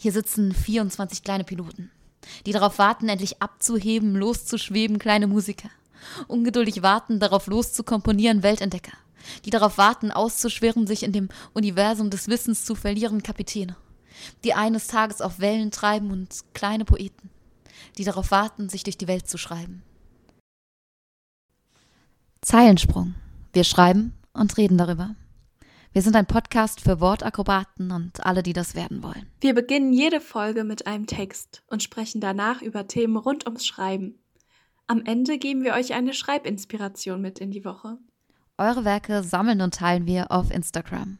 Hier sitzen 24 kleine Piloten, die darauf warten, endlich abzuheben, loszuschweben, kleine Musiker. Ungeduldig warten, darauf loszukomponieren, Weltentdecker. Die darauf warten, auszuschwirren, sich in dem Universum des Wissens zu verlieren, Kapitäne. Die eines Tages auf Wellen treiben und kleine Poeten. Die darauf warten, sich durch die Welt zu schreiben. Zeilensprung. Wir schreiben und reden darüber. Wir sind ein Podcast für Wortakrobaten und alle, die das werden wollen. Wir beginnen jede Folge mit einem Text und sprechen danach über Themen rund ums Schreiben. Am Ende geben wir euch eine Schreibinspiration mit in die Woche. Eure Werke sammeln und teilen wir auf Instagram.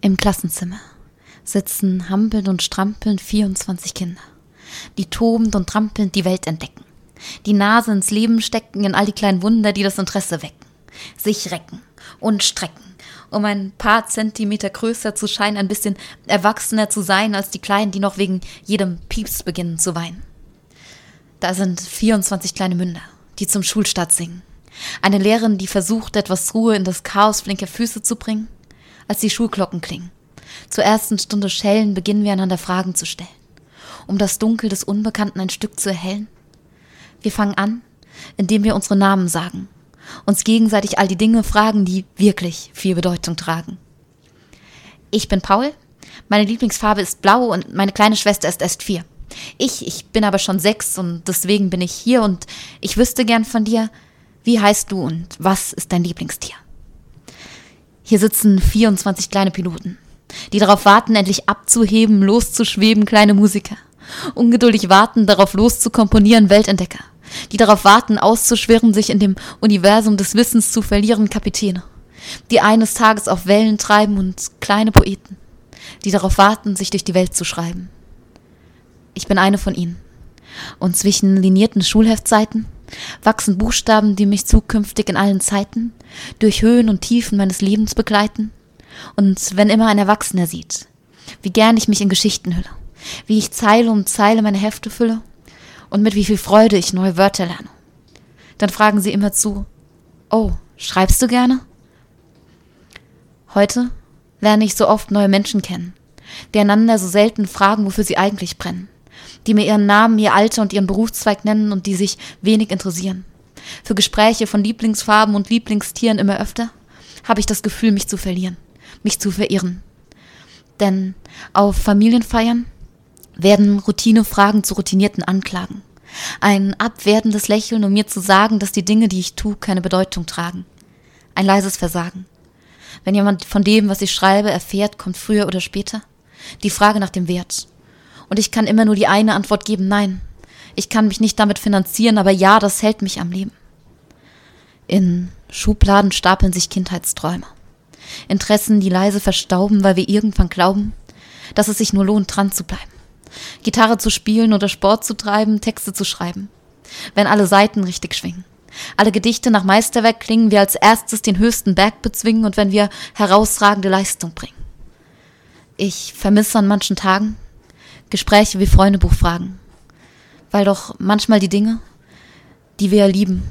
Im Klassenzimmer sitzen hampelnd und strampelnd 24 Kinder, die tobend und trampelnd die Welt entdecken, die Nase ins Leben stecken in all die kleinen Wunder, die das Interesse wecken, sich recken, und strecken, um ein paar Zentimeter größer zu scheinen, ein bisschen erwachsener zu sein als die Kleinen, die noch wegen jedem Pieps beginnen zu weinen. Da sind 24 kleine Münder, die zum Schulstart singen. Eine Lehrerin, die versucht, etwas Ruhe in das Chaos flinker Füße zu bringen, als die Schulglocken klingen. Zur ersten Stunde Schellen beginnen wir einander Fragen zu stellen, um das Dunkel des Unbekannten ein Stück zu erhellen. Wir fangen an, indem wir unsere Namen sagen uns gegenseitig all die Dinge fragen, die wirklich viel Bedeutung tragen. Ich bin Paul, meine Lieblingsfarbe ist blau und meine kleine Schwester ist erst vier. Ich, ich bin aber schon sechs und deswegen bin ich hier und ich wüsste gern von dir, wie heißt du und was ist dein Lieblingstier? Hier sitzen 24 kleine Piloten, die darauf warten, endlich abzuheben, loszuschweben, kleine Musiker. Ungeduldig warten, darauf loszukomponieren, Weltentdecker die darauf warten, auszuschwirren, sich in dem Universum des Wissens zu verlieren, Kapitäne, die eines Tages auf Wellen treiben und kleine Poeten, die darauf warten, sich durch die Welt zu schreiben. Ich bin eine von ihnen. Und zwischen linierten Schulheftseiten wachsen Buchstaben, die mich zukünftig in allen Zeiten durch Höhen und Tiefen meines Lebens begleiten. Und wenn immer ein Erwachsener sieht, wie gern ich mich in Geschichten hülle, wie ich Zeile um Zeile meine Hefte fülle und mit wie viel Freude ich neue Wörter lerne. Dann fragen sie immer zu, oh, schreibst du gerne? Heute lerne ich so oft neue Menschen kennen, die einander so selten fragen, wofür sie eigentlich brennen, die mir ihren Namen, ihr Alter und ihren Berufszweig nennen und die sich wenig interessieren. Für Gespräche von Lieblingsfarben und Lieblingstieren immer öfter habe ich das Gefühl, mich zu verlieren, mich zu verirren. Denn auf Familienfeiern werden Routinefragen zu routinierten Anklagen. Ein abwertendes Lächeln, um mir zu sagen, dass die Dinge, die ich tue, keine Bedeutung tragen. Ein leises Versagen. Wenn jemand von dem, was ich schreibe, erfährt, kommt früher oder später die Frage nach dem Wert. Und ich kann immer nur die eine Antwort geben, nein. Ich kann mich nicht damit finanzieren, aber ja, das hält mich am Leben. In Schubladen stapeln sich Kindheitsträume. Interessen, die leise verstauben, weil wir irgendwann glauben, dass es sich nur lohnt, dran zu bleiben. Gitarre zu spielen oder Sport zu treiben, Texte zu schreiben. Wenn alle Seiten richtig schwingen. Alle Gedichte nach Meisterwerk klingen, wir als erstes den höchsten Berg bezwingen und wenn wir herausragende Leistung bringen. Ich vermisse an manchen Tagen Gespräche wie Freundebuchfragen. Weil doch manchmal die Dinge, die wir lieben,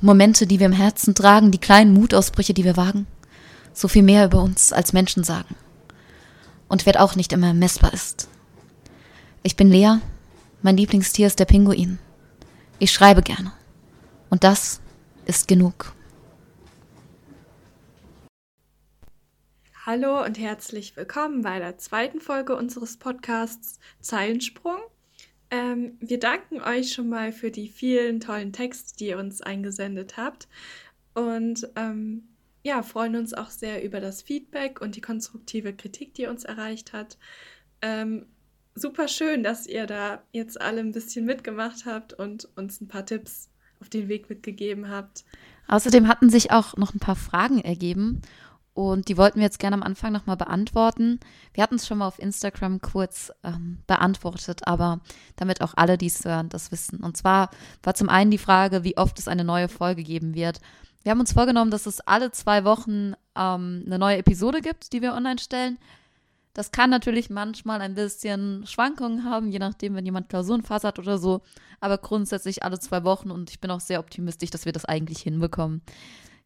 Momente, die wir im Herzen tragen, die kleinen Mutausbrüche, die wir wagen, so viel mehr über uns als Menschen sagen. Und Wert auch nicht immer messbar ist. Ich bin Lea, mein Lieblingstier ist der Pinguin. Ich schreibe gerne. Und das ist genug. Hallo und herzlich willkommen bei der zweiten Folge unseres Podcasts Zeilensprung. Ähm, wir danken euch schon mal für die vielen tollen Texte, die ihr uns eingesendet habt. Und ähm, ja, freuen uns auch sehr über das Feedback und die konstruktive Kritik, die uns erreicht hat. Ähm, super schön, dass ihr da jetzt alle ein bisschen mitgemacht habt und uns ein paar Tipps auf den Weg mitgegeben habt. Außerdem hatten sich auch noch ein paar Fragen ergeben und die wollten wir jetzt gerne am Anfang nochmal beantworten. Wir hatten es schon mal auf Instagram kurz ähm, beantwortet, aber damit auch alle, die es hören, das wissen. Und zwar war zum einen die Frage, wie oft es eine neue Folge geben wird. Wir haben uns vorgenommen, dass es alle zwei Wochen ähm, eine neue Episode gibt, die wir online stellen. Das kann natürlich manchmal ein bisschen Schwankungen haben, je nachdem, wenn jemand Klausurenphase hat oder so. Aber grundsätzlich alle zwei Wochen und ich bin auch sehr optimistisch, dass wir das eigentlich hinbekommen.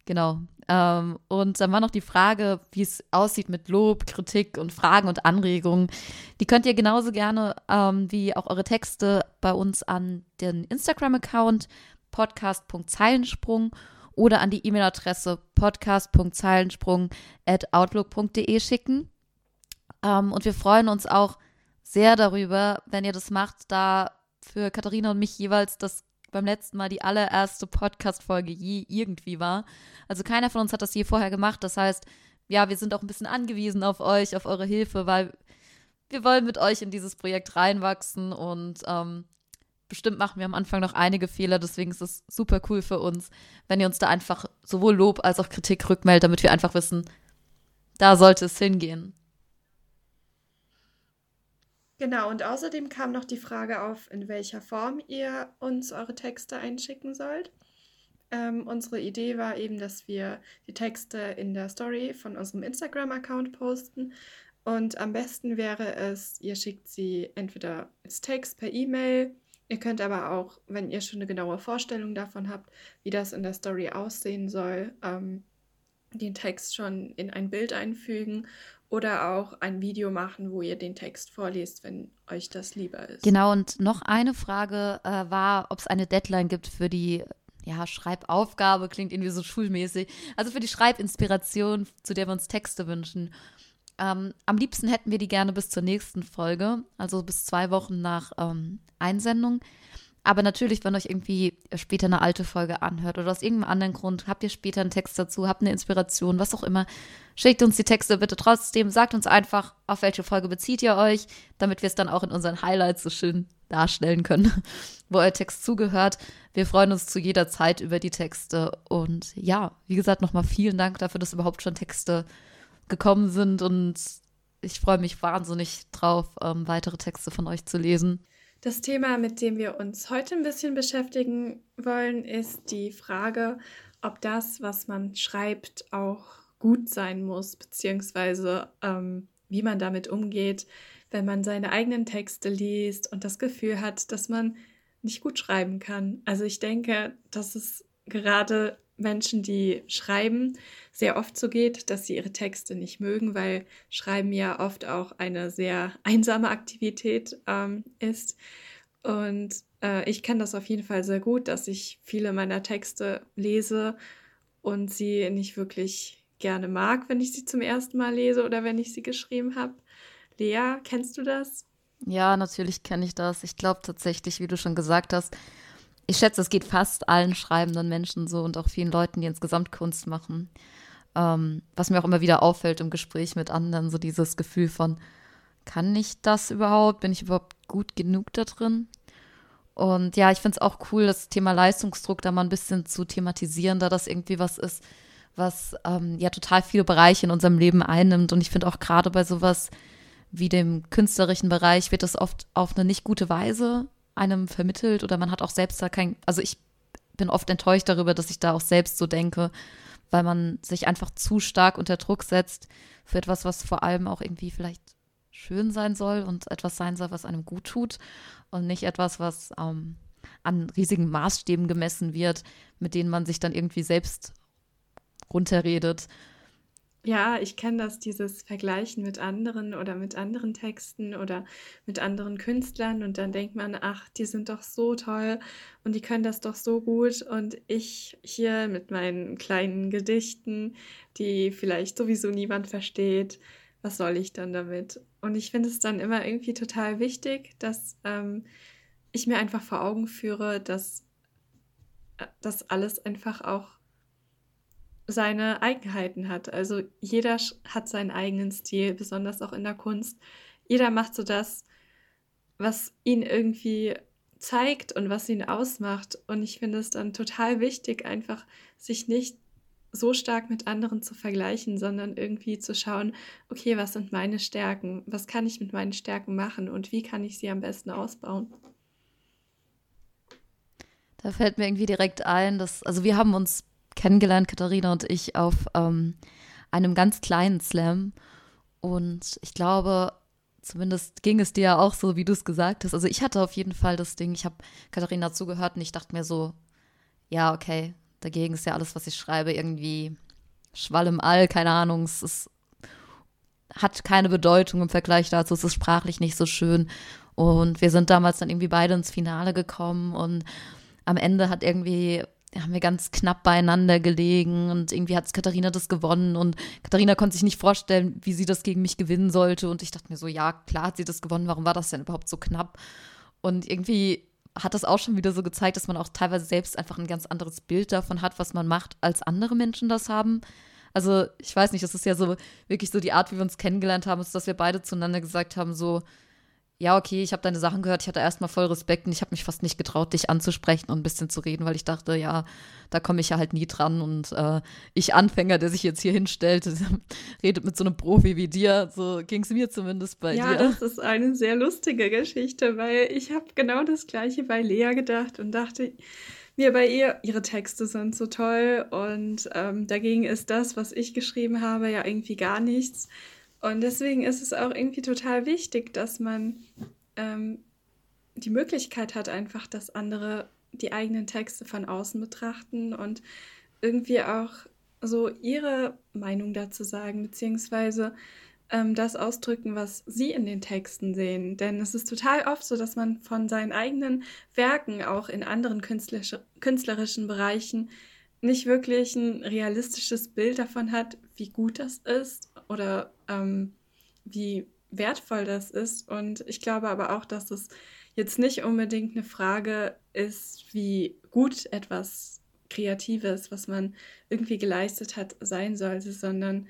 Genau. Ähm, und dann war noch die Frage, wie es aussieht mit Lob, Kritik und Fragen und Anregungen. Die könnt ihr genauso gerne ähm, wie auch eure Texte bei uns an den Instagram-Account podcast.zeilensprung oder an die E-Mail-Adresse podcast.zeilensprung.outlook.de schicken. Ähm, und wir freuen uns auch sehr darüber, wenn ihr das macht, da für Katharina und mich jeweils das beim letzten Mal die allererste Podcast-Folge je irgendwie war. Also keiner von uns hat das je vorher gemacht. Das heißt, ja, wir sind auch ein bisschen angewiesen auf euch, auf eure Hilfe, weil wir wollen mit euch in dieses Projekt reinwachsen und ähm, bestimmt machen wir am Anfang noch einige Fehler. Deswegen ist es super cool für uns, wenn ihr uns da einfach sowohl Lob als auch Kritik rückmeldet, damit wir einfach wissen, da sollte es hingehen. Genau, und außerdem kam noch die Frage auf, in welcher Form ihr uns eure Texte einschicken sollt. Ähm, unsere Idee war eben, dass wir die Texte in der Story von unserem Instagram-Account posten. Und am besten wäre es, ihr schickt sie entweder als Text per E-Mail. Ihr könnt aber auch, wenn ihr schon eine genaue Vorstellung davon habt, wie das in der Story aussehen soll, ähm, den Text schon in ein Bild einfügen oder auch ein Video machen, wo ihr den Text vorliest, wenn euch das lieber ist. Genau, und noch eine Frage äh, war, ob es eine Deadline gibt für die ja, Schreibaufgabe, klingt irgendwie so schulmäßig. Also für die Schreibinspiration, zu der wir uns Texte wünschen. Ähm, am liebsten hätten wir die gerne bis zur nächsten Folge, also bis zwei Wochen nach ähm, Einsendung. Aber natürlich, wenn euch irgendwie später eine alte Folge anhört oder aus irgendeinem anderen Grund, habt ihr später einen Text dazu, habt eine Inspiration, was auch immer, schickt uns die Texte bitte trotzdem, sagt uns einfach, auf welche Folge bezieht ihr euch, damit wir es dann auch in unseren Highlights so schön darstellen können, wo euer Text zugehört. Wir freuen uns zu jeder Zeit über die Texte und ja, wie gesagt, nochmal vielen Dank dafür, dass überhaupt schon Texte gekommen sind und ich freue mich wahnsinnig drauf, ähm, weitere Texte von euch zu lesen. Das Thema, mit dem wir uns heute ein bisschen beschäftigen wollen, ist die Frage, ob das, was man schreibt, auch gut sein muss, beziehungsweise ähm, wie man damit umgeht, wenn man seine eigenen Texte liest und das Gefühl hat, dass man nicht gut schreiben kann. Also ich denke, dass es gerade Menschen, die schreiben, sehr oft so geht, dass sie ihre Texte nicht mögen, weil Schreiben ja oft auch eine sehr einsame Aktivität ähm, ist. Und äh, ich kenne das auf jeden Fall sehr gut, dass ich viele meiner Texte lese und sie nicht wirklich gerne mag, wenn ich sie zum ersten Mal lese oder wenn ich sie geschrieben habe. Lea, kennst du das? Ja, natürlich kenne ich das. Ich glaube tatsächlich, wie du schon gesagt hast, ich schätze, es geht fast allen schreibenden Menschen so und auch vielen Leuten, die insgesamt Kunst machen. Ähm, was mir auch immer wieder auffällt im Gespräch mit anderen, so dieses Gefühl von, kann ich das überhaupt? Bin ich überhaupt gut genug da drin? Und ja, ich finde es auch cool, das Thema Leistungsdruck da mal ein bisschen zu thematisieren, da das irgendwie was ist, was ähm, ja total viele Bereiche in unserem Leben einnimmt. Und ich finde auch gerade bei sowas wie dem künstlerischen Bereich wird das oft auf eine nicht gute Weise einem vermittelt oder man hat auch selbst da kein, also ich bin oft enttäuscht darüber, dass ich da auch selbst so denke, weil man sich einfach zu stark unter Druck setzt für etwas, was vor allem auch irgendwie vielleicht schön sein soll und etwas sein soll, was einem gut tut und nicht etwas, was ähm, an riesigen Maßstäben gemessen wird, mit denen man sich dann irgendwie selbst runterredet ja, ich kenne das, dieses Vergleichen mit anderen oder mit anderen Texten oder mit anderen Künstlern und dann denkt man, ach, die sind doch so toll und die können das doch so gut und ich hier mit meinen kleinen Gedichten, die vielleicht sowieso niemand versteht, was soll ich dann damit? Und ich finde es dann immer irgendwie total wichtig, dass ähm, ich mir einfach vor Augen führe, dass äh, das alles einfach auch seine Eigenheiten hat. Also jeder hat seinen eigenen Stil, besonders auch in der Kunst. Jeder macht so das, was ihn irgendwie zeigt und was ihn ausmacht. Und ich finde es dann total wichtig, einfach sich nicht so stark mit anderen zu vergleichen, sondern irgendwie zu schauen, okay, was sind meine Stärken? Was kann ich mit meinen Stärken machen und wie kann ich sie am besten ausbauen? Da fällt mir irgendwie direkt ein, dass, also wir haben uns kennengelernt, Katharina und ich, auf ähm, einem ganz kleinen Slam. Und ich glaube, zumindest ging es dir ja auch so, wie du es gesagt hast. Also ich hatte auf jeden Fall das Ding, ich habe Katharina zugehört und ich dachte mir so, ja, okay, dagegen ist ja alles, was ich schreibe, irgendwie Schwall im All, keine Ahnung, es ist, hat keine Bedeutung im Vergleich dazu, es ist sprachlich nicht so schön. Und wir sind damals dann irgendwie beide ins Finale gekommen und am Ende hat irgendwie haben wir ganz knapp beieinander gelegen und irgendwie hat Katharina das gewonnen und Katharina konnte sich nicht vorstellen, wie sie das gegen mich gewinnen sollte und ich dachte mir so, ja, klar hat sie das gewonnen, warum war das denn überhaupt so knapp? Und irgendwie hat das auch schon wieder so gezeigt, dass man auch teilweise selbst einfach ein ganz anderes Bild davon hat, was man macht, als andere Menschen das haben. Also ich weiß nicht, das ist ja so wirklich so die Art, wie wir uns kennengelernt haben, ist, dass wir beide zueinander gesagt haben, so, ja, okay, ich habe deine Sachen gehört, ich hatte erstmal voll Respekt und ich habe mich fast nicht getraut, dich anzusprechen und ein bisschen zu reden, weil ich dachte, ja, da komme ich ja halt nie dran und äh, ich Anfänger, der sich jetzt hier hinstellt, redet mit so einem Profi wie dir, so ging es mir zumindest bei ja, dir. Ja, das ist eine sehr lustige Geschichte, weil ich habe genau das gleiche bei Lea gedacht und dachte, mir bei ihr, ihre Texte sind so toll und ähm, dagegen ist das, was ich geschrieben habe, ja irgendwie gar nichts. Und deswegen ist es auch irgendwie total wichtig, dass man ähm, die Möglichkeit hat, einfach, dass andere die eigenen Texte von außen betrachten und irgendwie auch so ihre Meinung dazu sagen, beziehungsweise ähm, das ausdrücken, was sie in den Texten sehen. Denn es ist total oft so, dass man von seinen eigenen Werken auch in anderen künstlerischen Bereichen nicht wirklich ein realistisches Bild davon hat, wie gut das ist oder ähm, wie wertvoll das ist. Und ich glaube aber auch, dass es jetzt nicht unbedingt eine Frage ist, wie gut etwas Kreatives, was man irgendwie geleistet hat, sein sollte, sondern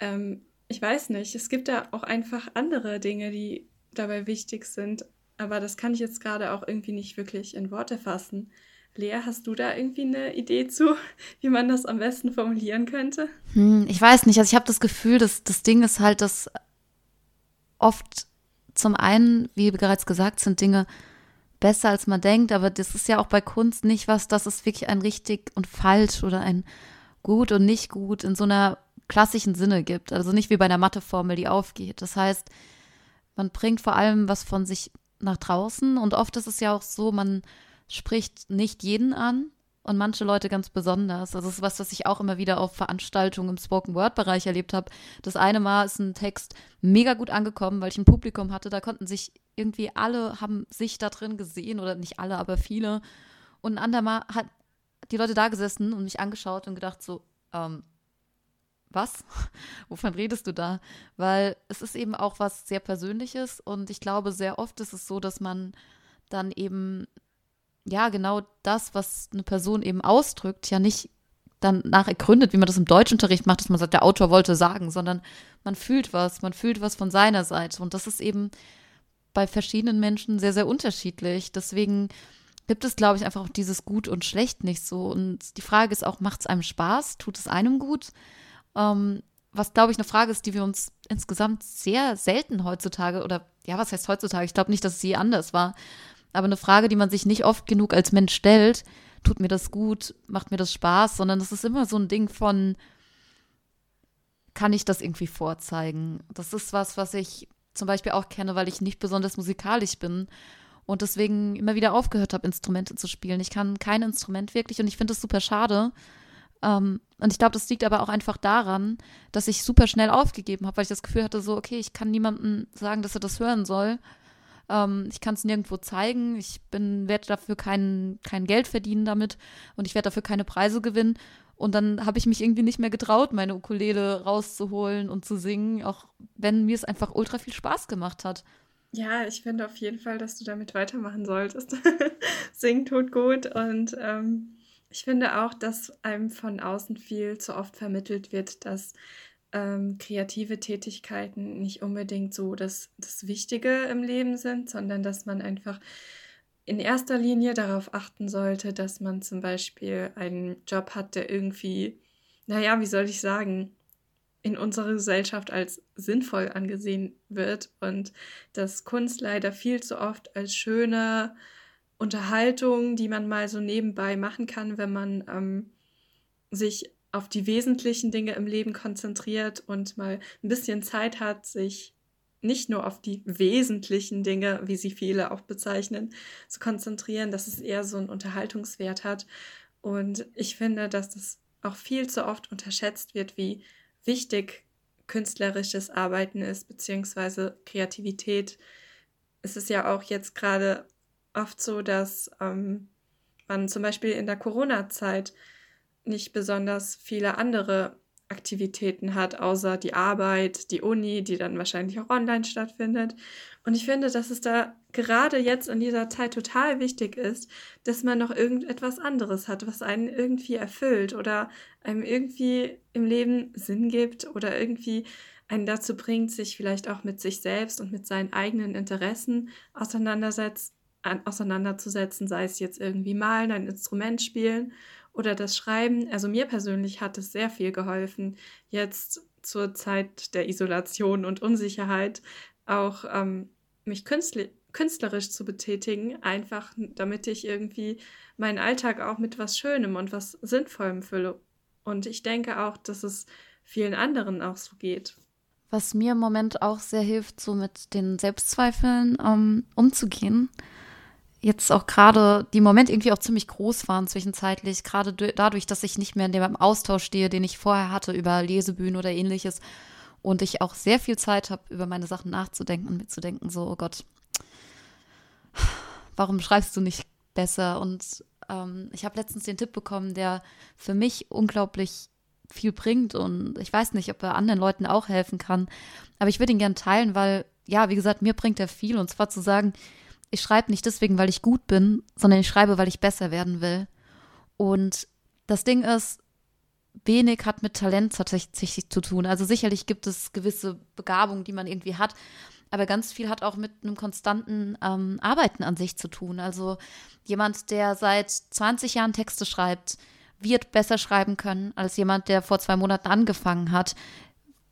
ähm, ich weiß nicht, es gibt da auch einfach andere Dinge, die dabei wichtig sind, aber das kann ich jetzt gerade auch irgendwie nicht wirklich in Worte fassen. Lea, hast du da irgendwie eine Idee zu, wie man das am besten formulieren könnte? Hm, ich weiß nicht. Also ich habe das Gefühl, dass das Ding ist halt, dass oft zum einen, wie bereits gesagt, sind Dinge besser als man denkt, aber das ist ja auch bei Kunst nicht was, dass es wirklich ein richtig und falsch oder ein gut und nicht gut in so einer klassischen Sinne gibt. Also nicht wie bei einer Matheformel, die aufgeht. Das heißt, man bringt vor allem was von sich nach draußen und oft ist es ja auch so, man spricht nicht jeden an und manche Leute ganz besonders. Also das ist was, was ich auch immer wieder auf Veranstaltungen im Spoken Word Bereich erlebt habe. Das eine Mal ist ein Text mega gut angekommen, weil ich ein Publikum hatte. Da konnten sich irgendwie alle haben sich da drin gesehen oder nicht alle, aber viele. Und ein andermal hat die Leute da gesessen und mich angeschaut und gedacht so, ähm, was? Wovon redest du da? Weil es ist eben auch was sehr Persönliches und ich glaube, sehr oft ist es so, dass man dann eben ja, genau das, was eine Person eben ausdrückt, ja nicht dann ergründet, wie man das im Deutschunterricht macht, dass man sagt, der Autor wollte sagen, sondern man fühlt was, man fühlt was von seiner Seite. Und das ist eben bei verschiedenen Menschen sehr, sehr unterschiedlich. Deswegen gibt es, glaube ich, einfach auch dieses Gut und Schlecht nicht so. Und die Frage ist auch, macht es einem Spaß? Tut es einem gut? Ähm, was, glaube ich, eine Frage ist, die wir uns insgesamt sehr selten heutzutage, oder ja, was heißt heutzutage? Ich glaube nicht, dass es je anders war, aber eine Frage, die man sich nicht oft genug als Mensch stellt, tut mir das gut, macht mir das Spaß, sondern das ist immer so ein Ding von, kann ich das irgendwie vorzeigen? Das ist was, was ich zum Beispiel auch kenne, weil ich nicht besonders musikalisch bin und deswegen immer wieder aufgehört habe, Instrumente zu spielen. Ich kann kein Instrument wirklich und ich finde das super schade. Ähm, und ich glaube, das liegt aber auch einfach daran, dass ich super schnell aufgegeben habe, weil ich das Gefühl hatte, so, okay, ich kann niemandem sagen, dass er das hören soll. Ähm, ich kann es nirgendwo zeigen. Ich werde dafür kein, kein Geld verdienen damit und ich werde dafür keine Preise gewinnen. Und dann habe ich mich irgendwie nicht mehr getraut, meine Ukulele rauszuholen und zu singen, auch wenn mir es einfach ultra viel Spaß gemacht hat. Ja, ich finde auf jeden Fall, dass du damit weitermachen solltest. Singen tut gut und ähm, ich finde auch, dass einem von außen viel zu oft vermittelt wird, dass ähm, kreative Tätigkeiten nicht unbedingt so das, das Wichtige im Leben sind, sondern dass man einfach in erster Linie darauf achten sollte, dass man zum Beispiel einen Job hat, der irgendwie, naja, wie soll ich sagen, in unserer Gesellschaft als sinnvoll angesehen wird und dass Kunst leider viel zu oft als schöne Unterhaltung, die man mal so nebenbei machen kann, wenn man ähm, sich auf die wesentlichen Dinge im Leben konzentriert und mal ein bisschen Zeit hat, sich nicht nur auf die wesentlichen Dinge, wie sie viele auch bezeichnen, zu konzentrieren, dass es eher so einen Unterhaltungswert hat. Und ich finde, dass das auch viel zu oft unterschätzt wird, wie wichtig künstlerisches Arbeiten ist, beziehungsweise Kreativität. Es ist ja auch jetzt gerade oft so, dass ähm, man zum Beispiel in der Corona-Zeit nicht besonders viele andere Aktivitäten hat, außer die Arbeit, die Uni, die dann wahrscheinlich auch online stattfindet. Und ich finde, dass es da gerade jetzt in dieser Zeit total wichtig ist, dass man noch irgendetwas anderes hat, was einen irgendwie erfüllt oder einem irgendwie im Leben Sinn gibt oder irgendwie einen dazu bringt, sich vielleicht auch mit sich selbst und mit seinen eigenen Interessen auseinandersetzt, auseinanderzusetzen, sei es jetzt irgendwie malen, ein Instrument spielen oder das Schreiben. Also mir persönlich hat es sehr viel geholfen, jetzt zur Zeit der Isolation und Unsicherheit auch ähm, mich künstlerisch zu betätigen, einfach damit ich irgendwie meinen Alltag auch mit was Schönem und was Sinnvollem fülle. Und ich denke auch, dass es vielen anderen auch so geht. Was mir im Moment auch sehr hilft, so mit den Selbstzweifeln ähm, umzugehen, jetzt auch gerade die Momente irgendwie auch ziemlich groß waren zwischenzeitlich, gerade dadurch, dass ich nicht mehr in dem Austausch stehe, den ich vorher hatte über Lesebühnen oder ähnliches und ich auch sehr viel Zeit habe, über meine Sachen nachzudenken und mitzudenken, so, oh Gott, warum schreibst du nicht besser? Und ähm, ich habe letztens den Tipp bekommen, der für mich unglaublich viel bringt und ich weiß nicht, ob er anderen Leuten auch helfen kann, aber ich würde ihn gerne teilen, weil, ja, wie gesagt, mir bringt er viel und zwar zu sagen, ich schreibe nicht deswegen, weil ich gut bin, sondern ich schreibe, weil ich besser werden will. Und das Ding ist, wenig hat mit Talent tatsächlich zu tun. Also sicherlich gibt es gewisse Begabungen, die man irgendwie hat, aber ganz viel hat auch mit einem konstanten ähm, Arbeiten an sich zu tun. Also jemand, der seit 20 Jahren Texte schreibt, wird besser schreiben können als jemand, der vor zwei Monaten angefangen hat.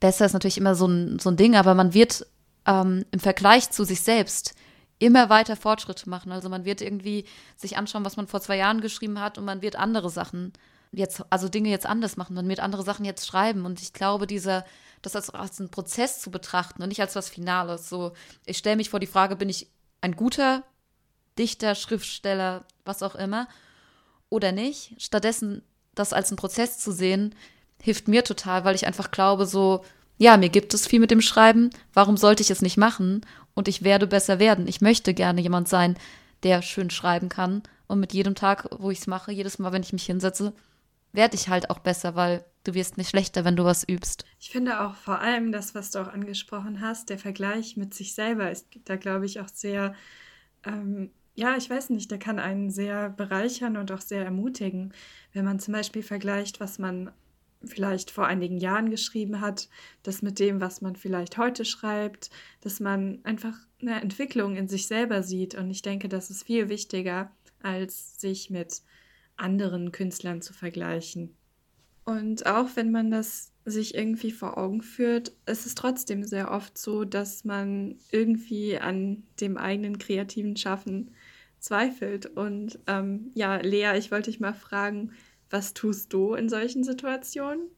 Besser ist natürlich immer so ein, so ein Ding, aber man wird ähm, im Vergleich zu sich selbst immer weiter Fortschritte machen. Also man wird irgendwie sich anschauen, was man vor zwei Jahren geschrieben hat und man wird andere Sachen jetzt, also Dinge jetzt anders machen. Man wird andere Sachen jetzt schreiben. Und ich glaube, dieser, das als, als einen Prozess zu betrachten und nicht als was Finales. So, ich stelle mich vor die Frage, bin ich ein guter Dichter, Schriftsteller, was auch immer, oder nicht? Stattdessen das als einen Prozess zu sehen, hilft mir total, weil ich einfach glaube, so, ja, mir gibt es viel mit dem Schreiben, warum sollte ich es nicht machen? Und ich werde besser werden. Ich möchte gerne jemand sein, der schön schreiben kann. Und mit jedem Tag, wo ich es mache, jedes Mal, wenn ich mich hinsetze, werde ich halt auch besser, weil du wirst nicht schlechter, wenn du was übst. Ich finde auch vor allem das, was du auch angesprochen hast, der Vergleich mit sich selber ist da, glaube ich, auch sehr, ähm, ja, ich weiß nicht, der kann einen sehr bereichern und auch sehr ermutigen, wenn man zum Beispiel vergleicht, was man vielleicht vor einigen Jahren geschrieben hat, das mit dem, was man vielleicht heute schreibt, dass man einfach eine Entwicklung in sich selber sieht. Und ich denke, das ist viel wichtiger, als sich mit anderen Künstlern zu vergleichen. Und auch wenn man das sich irgendwie vor Augen führt, ist es trotzdem sehr oft so, dass man irgendwie an dem eigenen kreativen Schaffen zweifelt. Und ähm, ja, Lea, ich wollte dich mal fragen, was tust du in solchen Situationen?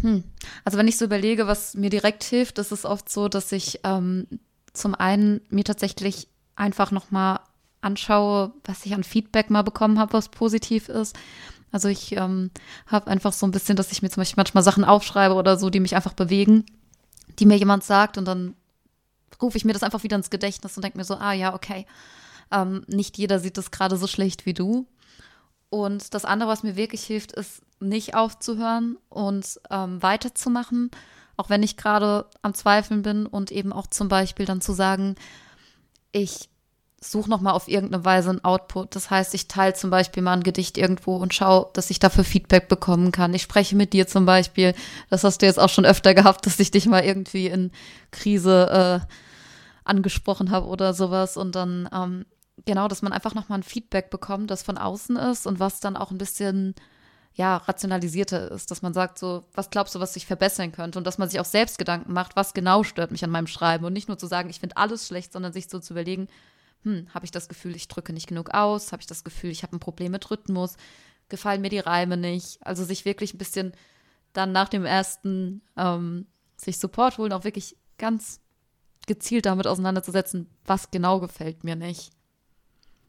Hm. Also wenn ich so überlege, was mir direkt hilft, ist es oft so, dass ich ähm, zum einen mir tatsächlich einfach noch mal anschaue, was ich an Feedback mal bekommen habe, was positiv ist. Also ich ähm, habe einfach so ein bisschen, dass ich mir zum Beispiel manchmal Sachen aufschreibe oder so, die mich einfach bewegen, die mir jemand sagt und dann rufe ich mir das einfach wieder ins Gedächtnis und denke mir so, ah ja, okay, ähm, nicht jeder sieht das gerade so schlecht wie du. Und das andere, was mir wirklich hilft, ist nicht aufzuhören und ähm, weiterzumachen, auch wenn ich gerade am Zweifeln bin und eben auch zum Beispiel dann zu sagen, ich suche nochmal auf irgendeine Weise ein Output. Das heißt, ich teile zum Beispiel mal ein Gedicht irgendwo und schaue, dass ich dafür Feedback bekommen kann. Ich spreche mit dir zum Beispiel. Das hast du jetzt auch schon öfter gehabt, dass ich dich mal irgendwie in Krise äh, angesprochen habe oder sowas. Und dann ähm, genau, dass man einfach nochmal ein Feedback bekommt, das von außen ist und was dann auch ein bisschen ja, rationalisierter ist, dass man sagt, so, was glaubst du, was sich verbessern könnte? Und dass man sich auch selbst Gedanken macht, was genau stört mich an meinem Schreiben und nicht nur zu sagen, ich finde alles schlecht, sondern sich so zu überlegen, hm, habe ich das Gefühl, ich drücke nicht genug aus, habe ich das Gefühl, ich habe ein Problem mit Rhythmus, gefallen mir die Reime nicht. Also sich wirklich ein bisschen dann nach dem ersten ähm, sich Support holen, auch wirklich ganz gezielt damit auseinanderzusetzen, was genau gefällt mir nicht.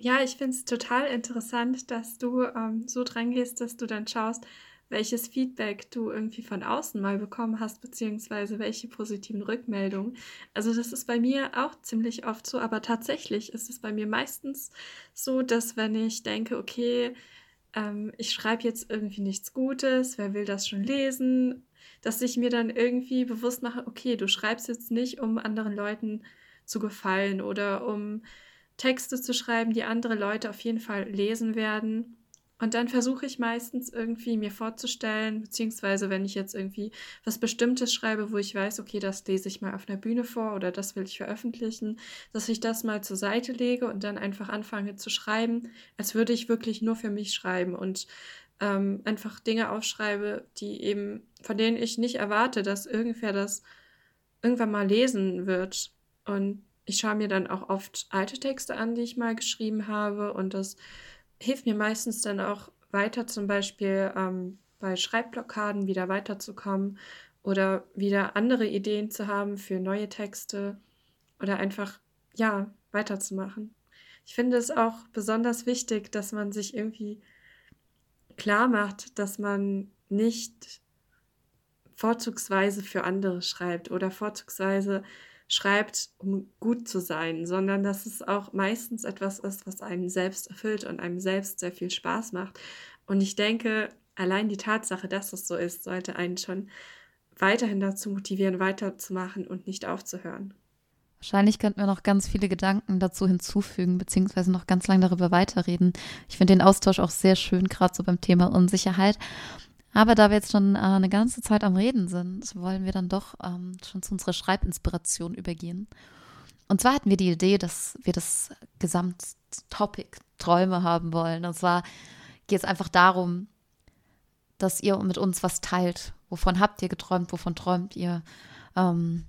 Ja, ich finde es total interessant, dass du ähm, so dran gehst, dass du dann schaust, welches Feedback du irgendwie von außen mal bekommen hast, beziehungsweise welche positiven Rückmeldungen. Also das ist bei mir auch ziemlich oft so, aber tatsächlich ist es bei mir meistens so, dass wenn ich denke, okay, ähm, ich schreibe jetzt irgendwie nichts Gutes, wer will das schon lesen, dass ich mir dann irgendwie bewusst mache, okay, du schreibst jetzt nicht, um anderen Leuten zu gefallen oder um Texte zu schreiben, die andere Leute auf jeden Fall lesen werden. Und dann versuche ich meistens irgendwie mir vorzustellen, beziehungsweise wenn ich jetzt irgendwie was Bestimmtes schreibe, wo ich weiß, okay, das lese ich mal auf einer Bühne vor oder das will ich veröffentlichen, dass ich das mal zur Seite lege und dann einfach anfange zu schreiben, als würde ich wirklich nur für mich schreiben und ähm, einfach Dinge aufschreibe, die eben, von denen ich nicht erwarte, dass irgendwer das irgendwann mal lesen wird. Und ich schaue mir dann auch oft alte Texte an, die ich mal geschrieben habe. Und das hilft mir meistens dann auch weiter, zum Beispiel ähm, bei Schreibblockaden wieder weiterzukommen oder wieder andere Ideen zu haben für neue Texte oder einfach, ja, weiterzumachen. Ich finde es auch besonders wichtig, dass man sich irgendwie klar macht, dass man nicht vorzugsweise für andere schreibt oder vorzugsweise schreibt, um gut zu sein, sondern dass es auch meistens etwas ist, was einen selbst erfüllt und einem selbst sehr viel Spaß macht. Und ich denke, allein die Tatsache, dass es so ist, sollte einen schon weiterhin dazu motivieren, weiterzumachen und nicht aufzuhören. Wahrscheinlich könnten wir noch ganz viele Gedanken dazu hinzufügen, beziehungsweise noch ganz lange darüber weiterreden. Ich finde den Austausch auch sehr schön, gerade so beim Thema Unsicherheit. Aber da wir jetzt schon äh, eine ganze Zeit am Reden sind, wollen wir dann doch ähm, schon zu unserer Schreibinspiration übergehen. Und zwar hatten wir die Idee, dass wir das Gesamttopic Träume haben wollen. Und zwar geht es einfach darum, dass ihr mit uns was teilt. Wovon habt ihr geträumt? Wovon träumt ihr? Ähm,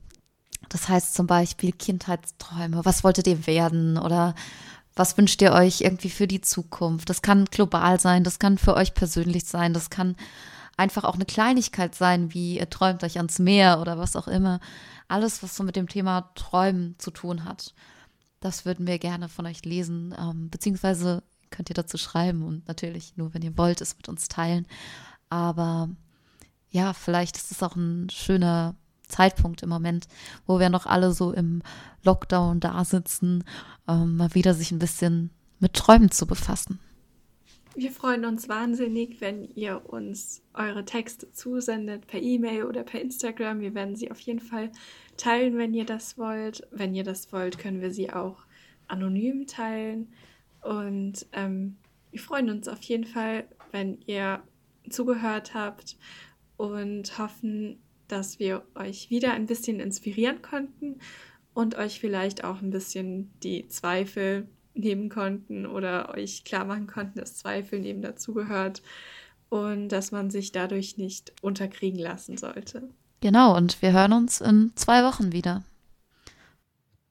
das heißt zum Beispiel Kindheitsträume. Was wolltet ihr werden? Oder was wünscht ihr euch irgendwie für die Zukunft? Das kann global sein, das kann für euch persönlich sein, das kann einfach auch eine Kleinigkeit sein, wie ihr träumt euch ans Meer oder was auch immer. Alles, was so mit dem Thema Träumen zu tun hat, das würden wir gerne von euch lesen, ähm, beziehungsweise könnt ihr dazu schreiben und natürlich nur, wenn ihr wollt, es mit uns teilen. Aber ja, vielleicht ist es auch ein schöner Zeitpunkt im Moment, wo wir noch alle so im Lockdown da sitzen, ähm, mal wieder sich ein bisschen mit Träumen zu befassen. Wir freuen uns wahnsinnig, wenn ihr uns eure Texte zusendet per E-Mail oder per Instagram. Wir werden sie auf jeden Fall teilen, wenn ihr das wollt. Wenn ihr das wollt, können wir sie auch anonym teilen. Und ähm, wir freuen uns auf jeden Fall, wenn ihr zugehört habt und hoffen, dass wir euch wieder ein bisschen inspirieren konnten und euch vielleicht auch ein bisschen die Zweifel nehmen konnten oder euch klar machen konnten, dass Zweifel eben dazugehört und dass man sich dadurch nicht unterkriegen lassen sollte. Genau, und wir hören uns in zwei Wochen wieder.